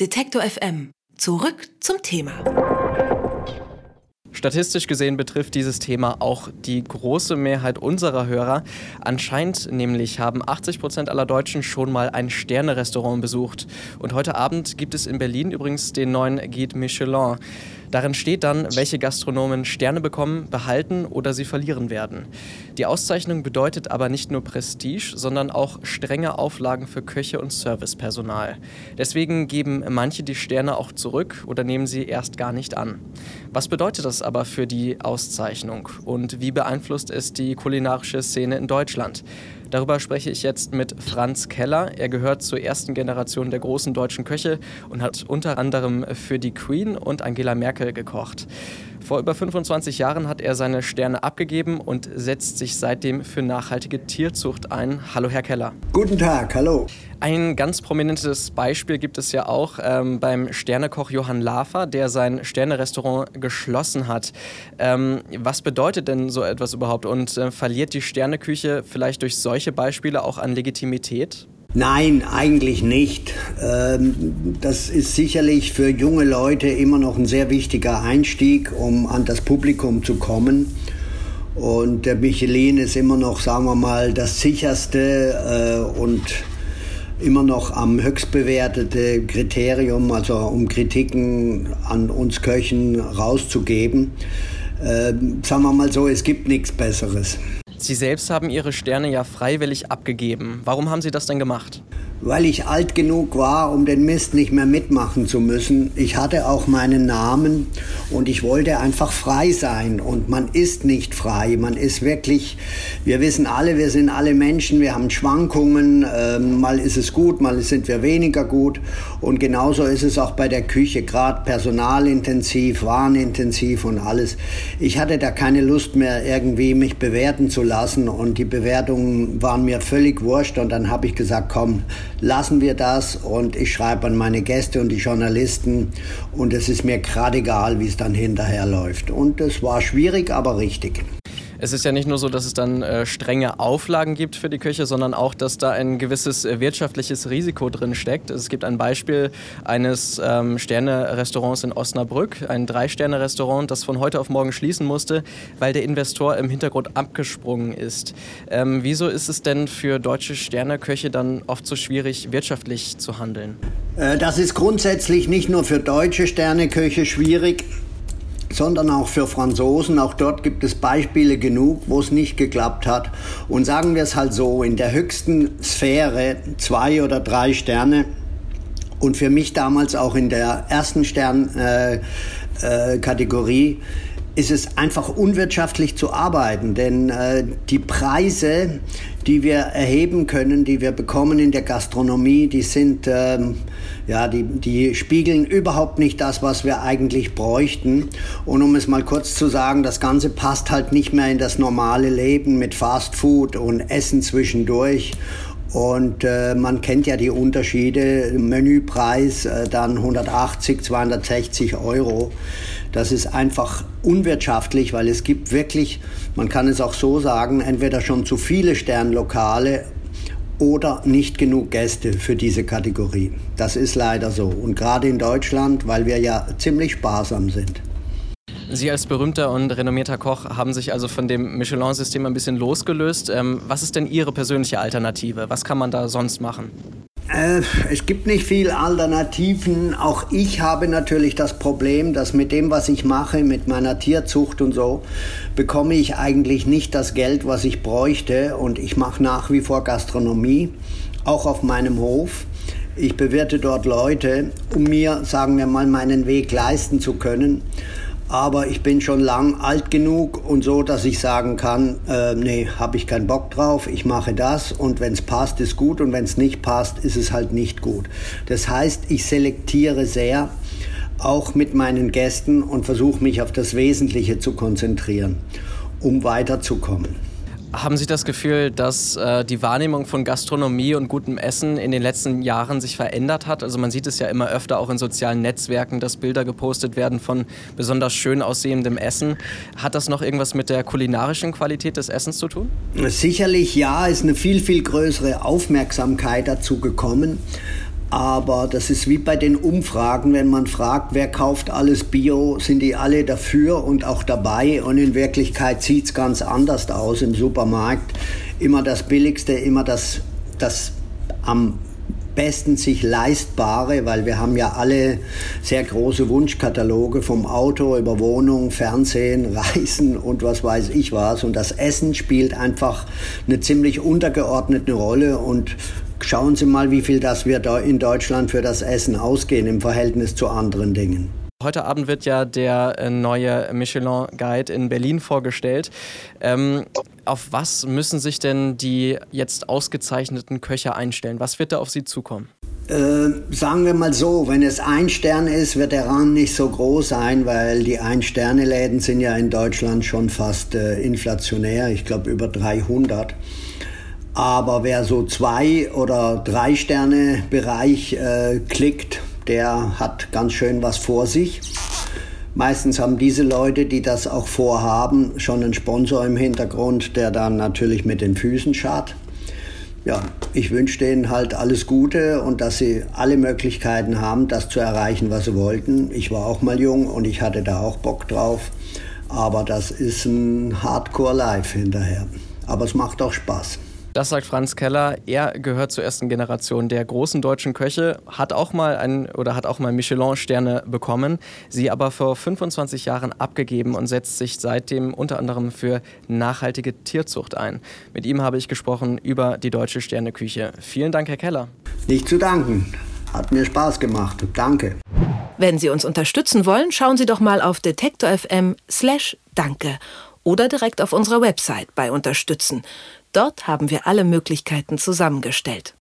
Detektor FM. Zurück zum Thema. Statistisch gesehen betrifft dieses Thema auch die große Mehrheit unserer Hörer. Anscheinend nämlich haben 80 Prozent aller Deutschen schon mal ein Sternerestaurant besucht. Und heute Abend gibt es in Berlin übrigens den neuen Guide Michelin. Darin steht dann, welche Gastronomen Sterne bekommen, behalten oder sie verlieren werden. Die Auszeichnung bedeutet aber nicht nur Prestige, sondern auch strenge Auflagen für Köche und Servicepersonal. Deswegen geben manche die Sterne auch zurück oder nehmen sie erst gar nicht an. Was bedeutet das aber für die Auszeichnung und wie beeinflusst es die kulinarische Szene in Deutschland? Darüber spreche ich jetzt mit Franz Keller. Er gehört zur ersten Generation der großen deutschen Köche und hat unter anderem für die Queen und Angela Merkel gekocht. Vor über 25 Jahren hat er seine Sterne abgegeben und setzt sich seitdem für nachhaltige Tierzucht ein. Hallo, Herr Keller. Guten Tag, hallo. Ein ganz prominentes Beispiel gibt es ja auch ähm, beim Sternekoch Johann Lafer, der sein Sternerestaurant geschlossen hat. Ähm, was bedeutet denn so etwas überhaupt und äh, verliert die Sterneküche vielleicht durch solche Beispiele auch an Legitimität? Nein, eigentlich nicht. Ähm, das ist sicherlich für junge Leute immer noch ein sehr wichtiger Einstieg, um an das Publikum zu kommen. Und der Michelin ist immer noch, sagen wir mal, das sicherste äh, und immer noch am höchst bewertete Kriterium, also um Kritiken an uns Köchen rauszugeben. Ähm, sagen wir mal so, es gibt nichts Besseres. Sie selbst haben Ihre Sterne ja freiwillig abgegeben. Warum haben Sie das denn gemacht? Weil ich alt genug war, um den Mist nicht mehr mitmachen zu müssen. Ich hatte auch meinen Namen und ich wollte einfach frei sein. Und man ist nicht frei. Man ist wirklich, wir wissen alle, wir sind alle Menschen, wir haben Schwankungen. Ähm, mal ist es gut, mal sind wir weniger gut. Und genauso ist es auch bei der Küche, gerade personalintensiv, warenintensiv und alles. Ich hatte da keine Lust mehr, irgendwie mich bewerten zu lassen. Und die Bewertungen waren mir völlig wurscht. Und dann habe ich gesagt, komm, lassen wir das und ich schreibe an meine Gäste und die Journalisten und es ist mir gerade egal, wie es dann hinterher läuft. Und es war schwierig, aber richtig. Es ist ja nicht nur so, dass es dann äh, strenge Auflagen gibt für die Küche, sondern auch, dass da ein gewisses äh, wirtschaftliches Risiko drin steckt. Es gibt ein Beispiel eines ähm, Sterne-Restaurants in Osnabrück, ein Drei-Sterne-Restaurant, das von heute auf morgen schließen musste, weil der Investor im Hintergrund abgesprungen ist. Ähm, wieso ist es denn für deutsche Sterneköche dann oft so schwierig, wirtschaftlich zu handeln? Äh, das ist grundsätzlich nicht nur für deutsche Sterneköche schwierig sondern auch für Franzosen. Auch dort gibt es Beispiele genug, wo es nicht geklappt hat. Und sagen wir es halt so, in der höchsten Sphäre zwei oder drei Sterne und für mich damals auch in der ersten Sternkategorie. Äh, äh, ist es einfach unwirtschaftlich zu arbeiten, denn äh, die Preise, die wir erheben können, die wir bekommen in der Gastronomie, die sind ähm, ja, die, die spiegeln überhaupt nicht das, was wir eigentlich bräuchten. Und um es mal kurz zu sagen, das Ganze passt halt nicht mehr in das normale Leben mit Fast Food und Essen zwischendurch. Und äh, man kennt ja die Unterschiede. Menüpreis äh, dann 180, 260 Euro. Das ist einfach unwirtschaftlich, weil es gibt wirklich, man kann es auch so sagen, entweder schon zu viele Sternlokale oder nicht genug Gäste für diese Kategorie. Das ist leider so. Und gerade in Deutschland, weil wir ja ziemlich sparsam sind. Sie als berühmter und renommierter Koch haben sich also von dem Michelin-System ein bisschen losgelöst. Ähm, was ist denn Ihre persönliche Alternative? Was kann man da sonst machen? Äh, es gibt nicht viel Alternativen. Auch ich habe natürlich das Problem, dass mit dem, was ich mache, mit meiner Tierzucht und so, bekomme ich eigentlich nicht das Geld, was ich bräuchte. Und ich mache nach wie vor Gastronomie, auch auf meinem Hof. Ich bewirte dort Leute, um mir, sagen wir mal, meinen Weg leisten zu können aber ich bin schon lang alt genug und so, dass ich sagen kann, äh, nee, habe ich keinen Bock drauf, ich mache das und wenn es passt, ist gut und wenn es nicht passt, ist es halt nicht gut. Das heißt, ich selektiere sehr, auch mit meinen Gästen und versuche mich auf das Wesentliche zu konzentrieren, um weiterzukommen. Haben Sie das Gefühl, dass äh, die Wahrnehmung von Gastronomie und gutem Essen in den letzten Jahren sich verändert hat? Also man sieht es ja immer öfter auch in sozialen Netzwerken, dass Bilder gepostet werden von besonders schön aussehendem Essen. Hat das noch irgendwas mit der kulinarischen Qualität des Essens zu tun? Sicherlich ja, ist eine viel, viel größere Aufmerksamkeit dazu gekommen. Aber das ist wie bei den Umfragen, wenn man fragt, wer kauft alles Bio, sind die alle dafür und auch dabei. Und in Wirklichkeit sieht es ganz anders aus im Supermarkt. Immer das Billigste, immer das, das am besten sich leistbare, weil wir haben ja alle sehr große Wunschkataloge vom Auto über Wohnung, Fernsehen, Reisen und was weiß ich was. Und das Essen spielt einfach eine ziemlich untergeordnete Rolle und Schauen Sie mal, wie viel das wir in Deutschland für das Essen ausgehen im Verhältnis zu anderen Dingen. Heute Abend wird ja der äh, neue Michelin Guide in Berlin vorgestellt. Ähm, auf was müssen sich denn die jetzt ausgezeichneten Köche einstellen? Was wird da auf sie zukommen? Äh, sagen wir mal so, wenn es ein Stern ist, wird der Rang nicht so groß sein, weil die Ein-Sterne-Läden sind ja in Deutschland schon fast äh, inflationär, ich glaube über 300. Aber wer so zwei oder drei Sterne Bereich äh, klickt, der hat ganz schön was vor sich. Meistens haben diese Leute, die das auch vorhaben, schon einen Sponsor im Hintergrund, der dann natürlich mit den Füßen schaut. Ja, ich wünsche denen halt alles Gute und dass sie alle Möglichkeiten haben, das zu erreichen, was sie wollten. Ich war auch mal jung und ich hatte da auch Bock drauf. Aber das ist ein Hardcore-Life hinterher. Aber es macht auch Spaß. Das sagt Franz Keller. Er gehört zur ersten Generation der großen deutschen Köche, hat auch mal ein oder hat auch mal Michelin-Sterne bekommen, sie aber vor 25 Jahren abgegeben und setzt sich seitdem unter anderem für nachhaltige Tierzucht ein. Mit ihm habe ich gesprochen über die deutsche Sterneküche. Vielen Dank, Herr Keller. Nicht zu danken. Hat mir Spaß gemacht. Danke. Wenn Sie uns unterstützen wollen, schauen Sie doch mal auf detektor.fm/slash danke oder direkt auf unserer Website bei Unterstützen. Dort haben wir alle Möglichkeiten zusammengestellt.